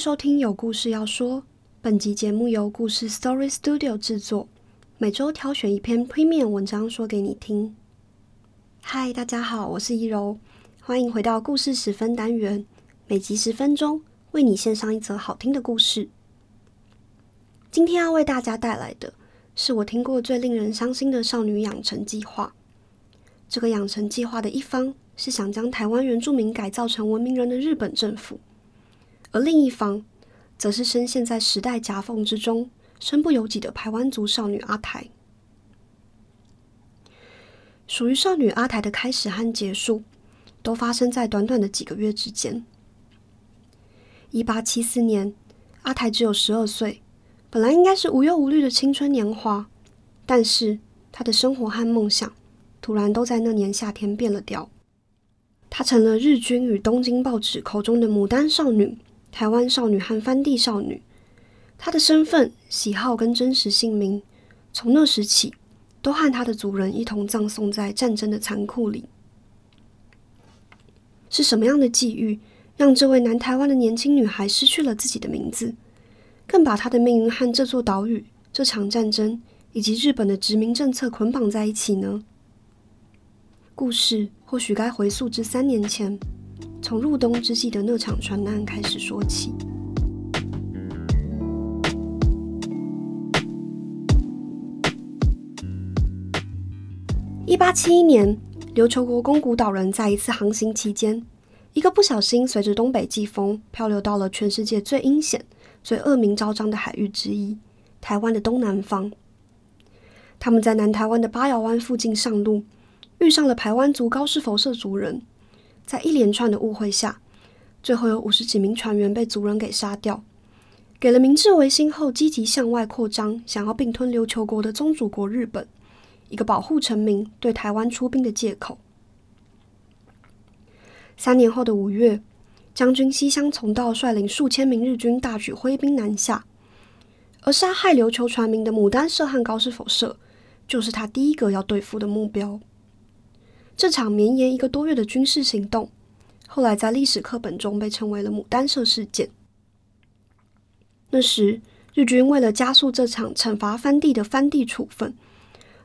收听有故事要说。本集节目由故事 Story Studio 制作，每周挑选一篇 Premium 文章说给你听。嗨，大家好，我是一柔，欢迎回到故事十分单元，每集十分钟，为你献上一则好听的故事。今天要为大家带来的是我听过最令人伤心的少女养成计划。这个养成计划的一方是想将台湾原住民改造成文明人的日本政府。而另一方，则是深陷在时代夹缝之中、身不由己的台湾族少女阿台。属于少女阿台的开始和结束，都发生在短短的几个月之间。一八七四年，阿台只有十二岁，本来应该是无忧无虑的青春年华，但是她的生活和梦想，突然都在那年夏天变了调。她成了日军与东京报纸口中的牡丹少女。台湾少女和番地少女，她的身份、喜好跟真实姓名，从那时起，都和她的族人一同葬送在战争的残酷里。是什么样的际遇，让这位南台湾的年轻女孩失去了自己的名字，更把她的命运和这座岛屿、这场战争以及日本的殖民政策捆绑在一起呢？故事或许该回溯至三年前。从入冬之际的那场船难开始说起。一八七一年，琉球国宫古岛人在一次航行期间，一个不小心随着东北季风漂流到了全世界最阴险、最恶名昭彰的海域之一——台湾的东南方。他们在南台湾的八瑶湾附近上路，遇上了排湾族高士佛社族人。在一连串的误会下，最后有五十几名船员被族人给杀掉。给了明治维新后积极向外扩张、想要并吞琉球国的宗主国日本一个保护臣民、对台湾出兵的借口。三年后的五月，将军西乡从道率领数千名日军大举挥兵南下，而杀害琉球船民的牡丹社和高士否社，就是他第一个要对付的目标。这场绵延一个多月的军事行动，后来在历史课本中被称为了牡丹社事件。那时，日军为了加速这场惩罚藩地的藩地处分，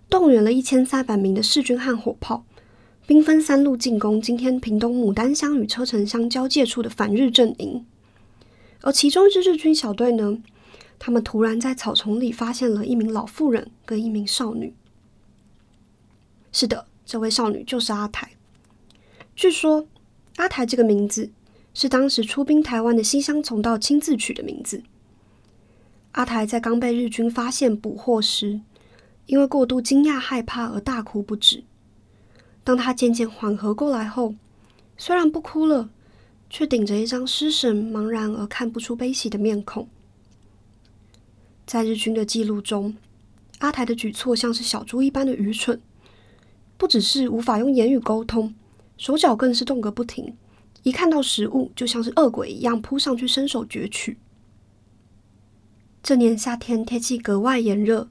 动员了一千三百名的士军和火炮，兵分三路进攻今天屏东牡丹乡与车城乡交界处的反日阵营。而其中一支日军小队呢，他们突然在草丛里发现了一名老妇人跟一名少女。是的。这位少女就是阿台。据说，阿台这个名字是当时出兵台湾的西乡从道亲自取的名字。阿台在刚被日军发现捕获时，因为过度惊讶害怕而大哭不止。当他渐渐缓和过来后，虽然不哭了，却顶着一张失神、茫然而看不出悲喜的面孔。在日军的记录中，阿台的举措像是小猪一般的愚蠢。不只是无法用言语沟通，手脚更是动个不停。一看到食物，就像是恶鬼一样扑上去伸手攫取。这年夏天天气格外炎热，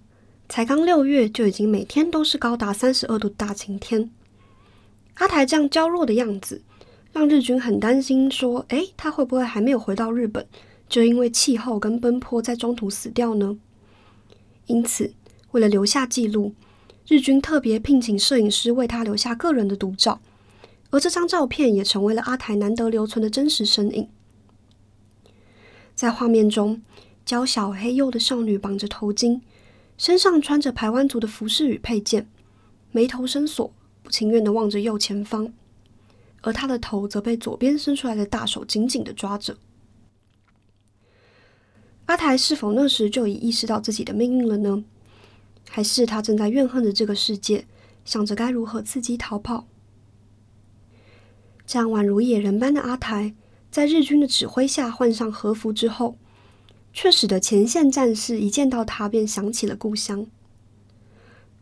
才刚六月就已经每天都是高达三十二度大晴天。阿台这样娇弱的样子，让日军很担心，说：“诶，他会不会还没有回到日本，就因为气候跟奔波在中途死掉呢？”因此，为了留下记录。日军特别聘请摄影师为他留下个人的独照，而这张照片也成为了阿台难得留存的真实身影。在画面中，娇小黑幼的少女绑着头巾，身上穿着排湾族的服饰与配件，眉头深锁，不情愿地望着右前方，而她的头则被左边伸出来的大手紧紧地抓着。阿台是否那时就已意识到自己的命运了呢？还是他正在怨恨着这个世界，想着该如何伺机逃跑。这样宛如野人般的阿台，在日军的指挥下换上和服之后，却使得前线战士一见到他便想起了故乡。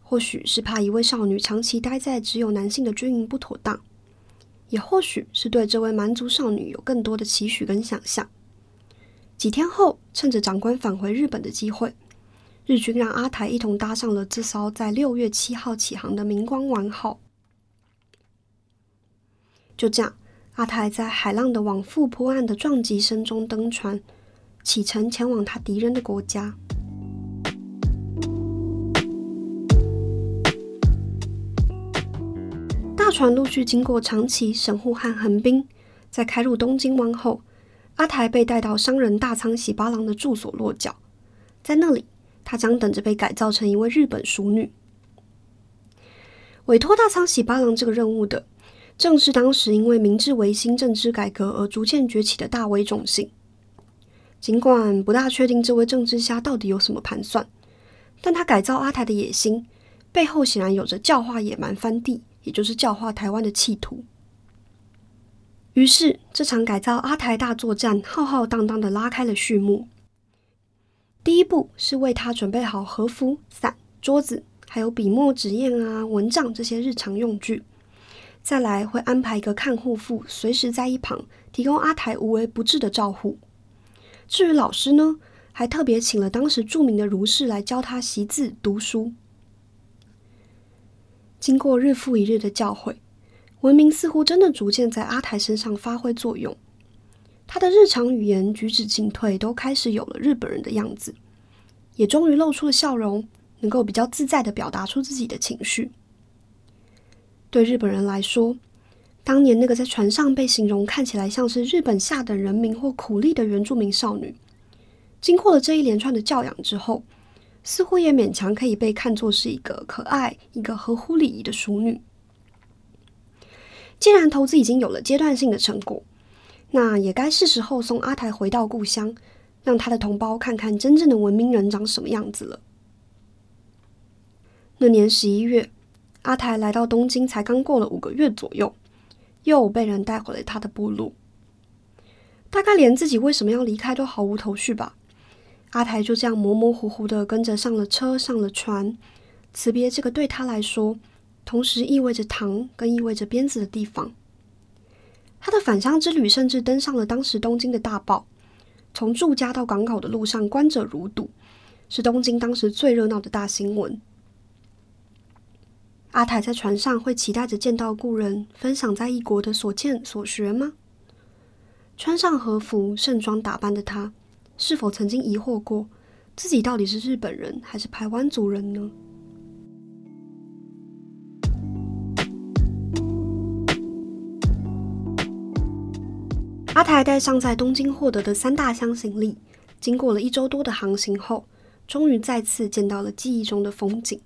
或许是怕一位少女长期待在只有男性的军营不妥当，也或许是对这位蛮族少女有更多的期许跟想象。几天后，趁着长官返回日本的机会。日军让阿台一同搭上了这艘在六月七号起航的明光丸号。就这样，阿台在海浪的往复波岸的撞击声中登船，启程前往他敌人的国家。大船陆续经过长崎、神户和横滨，在开入东京湾后，阿台被带到商人大仓喜八郎的住所落脚，在那里，他将等着被改造成一位日本淑女。委托大仓喜八郎这个任务的，正是当时因为明治维新政治改革而逐渐崛起的大威重信。尽管不大确定这位政治家到底有什么盘算，但他改造阿台的野心背后显然有着教化野蛮藩地，也就是教化台湾的企图。于是，这场改造阿台大作战浩浩荡荡的拉开了序幕。第一步是为他准备好和服、伞、桌子。还有笔墨纸砚啊、蚊帐这些日常用具，再来会安排一个看护妇，随时在一旁提供阿台无微不至的照护。至于老师呢，还特别请了当时著名的儒士来教他习字读书。经过日复一日的教诲，文明似乎真的逐渐在阿台身上发挥作用。他的日常语言、举止、进退都开始有了日本人的样子，也终于露出了笑容。能够比较自在的表达出自己的情绪。对日本人来说，当年那个在船上被形容看起来像是日本下等人民或苦力的原住民少女，经过了这一连串的教养之后，似乎也勉强可以被看作是一个可爱、一个合乎礼仪的淑女。既然投资已经有了阶段性的成果，那也该是时候送阿台回到故乡，让他的同胞看看真正的文明人长什么样子了。那年十一月，阿台来到东京，才刚过了五个月左右，又被人带回了他的部落。大概连自己为什么要离开都毫无头绪吧。阿台就这样模模糊糊的跟着上了车，上了船，辞别这个对他来说，同时意味着糖跟意味着鞭子的地方。他的返乡之旅甚至登上了当时东京的大报，从住家到港口的路上，观者如堵，是东京当时最热闹的大新闻。阿台在船上会期待着见到故人，分享在异国的所见所学吗？穿上和服、盛装打扮的他，是否曾经疑惑过自己到底是日本人还是台湾族人呢？阿台带上在东京获得的三大箱行李，经过了一周多的航行后，终于再次见到了记忆中的风景。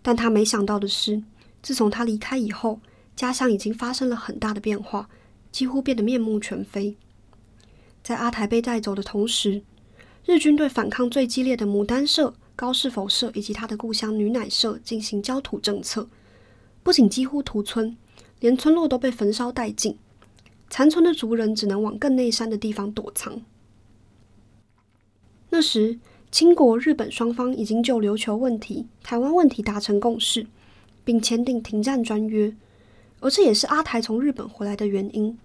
但他没想到的是，自从他离开以后，家乡已经发生了很大的变化，几乎变得面目全非。在阿台被带走的同时，日军对反抗最激烈的牡丹社、高士否社以及他的故乡女乃社进行焦土政策，不仅几乎屠村，连村落都被焚烧殆尽，残存的族人只能往更内山的地方躲藏。那时。清国、日本双方已经就琉球问题、台湾问题达成共识，并签订停战专约，而这也是阿台从日本回来的原因。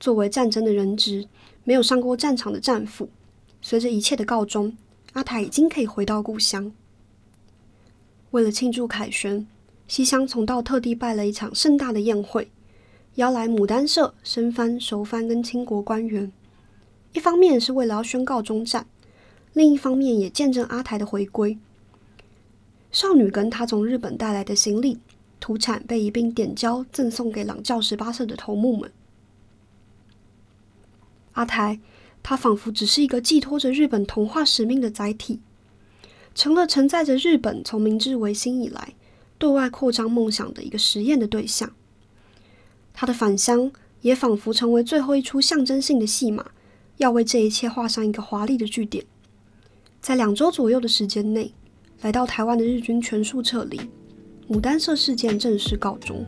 作为战争的人质，没有上过战场的战俘，随着一切的告终，阿台已经可以回到故乡。为了庆祝凯旋，西乡从道特地办了一场盛大的宴会，邀来牡丹社、生番、熟番跟清国官员，一方面是为了要宣告终战。另一方面，也见证阿台的回归。少女跟她从日本带来的行李、土产被一并点交赠送给朗教十八社的头目们。阿台，他仿佛只是一个寄托着日本童话使命的载体，成了承载着日本从明治维新以来对外扩张梦想的一个实验的对象。他的返乡也仿佛成为最后一出象征性的戏码，要为这一切画上一个华丽的句点。在两周左右的时间内，来到台湾的日军全数撤离，牡丹社事件正式告终。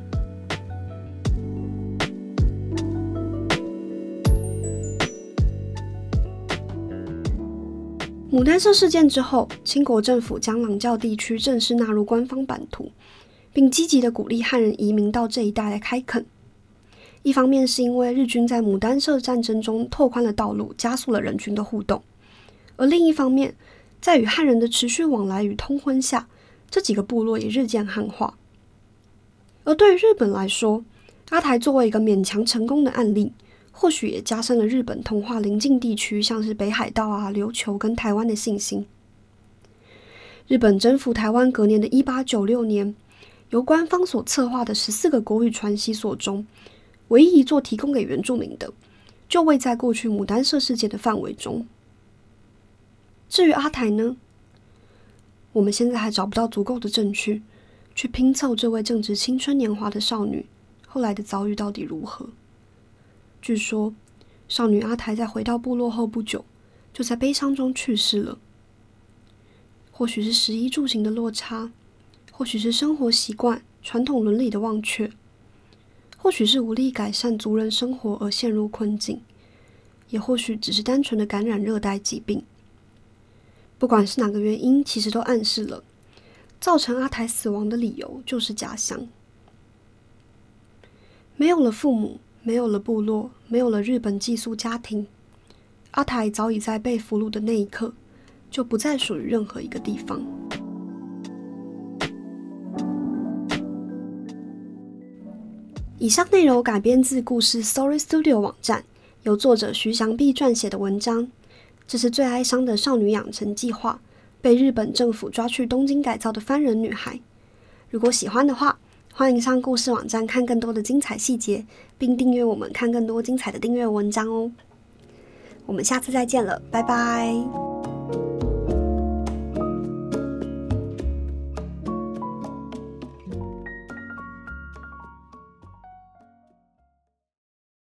牡丹社事件之后，清国政府将朗教地区正式纳入官方版图，并积极的鼓励汉人移民到这一带来开垦。一方面是因为日军在牡丹社战争中拓宽了道路，加速了人群的互动。而另一方面，在与汉人的持续往来与通婚下，这几个部落也日渐汉化。而对于日本来说，阿台作为一个勉强成功的案例，或许也加深了日本同化邻近地区，像是北海道啊、琉球跟台湾的信心。日本征服台湾隔年的一八九六年，由官方所策划的十四个国语传习所中，唯一一座提供给原住民的，就位在过去牡丹社事件的范围中。至于阿台呢，我们现在还找不到足够的证据，去拼凑这位正值青春年华的少女后来的遭遇到底如何。据说，少女阿台在回到部落后不久，就在悲伤中去世了。或许是食衣住行的落差，或许是生活习惯、传统伦理的忘却，或许是无力改善族人生活而陷入困境，也或许只是单纯的感染热带疾病。不管是哪个原因，其实都暗示了造成阿台死亡的理由就是家乡没有了父母。没有了部落，没有了日本寄宿家庭，阿台早已在被俘虏的那一刻，就不再属于任何一个地方。以上内容改编自故事 Story Studio 网站，由作者徐祥碧撰写的文章。这是最哀伤的少女养成计划，被日本政府抓去东京改造的番人女孩。如果喜欢的话，欢迎上故事网站看更多的精彩细节，并订阅我们看更多精彩的订阅文章哦。我们下次再见了，拜拜。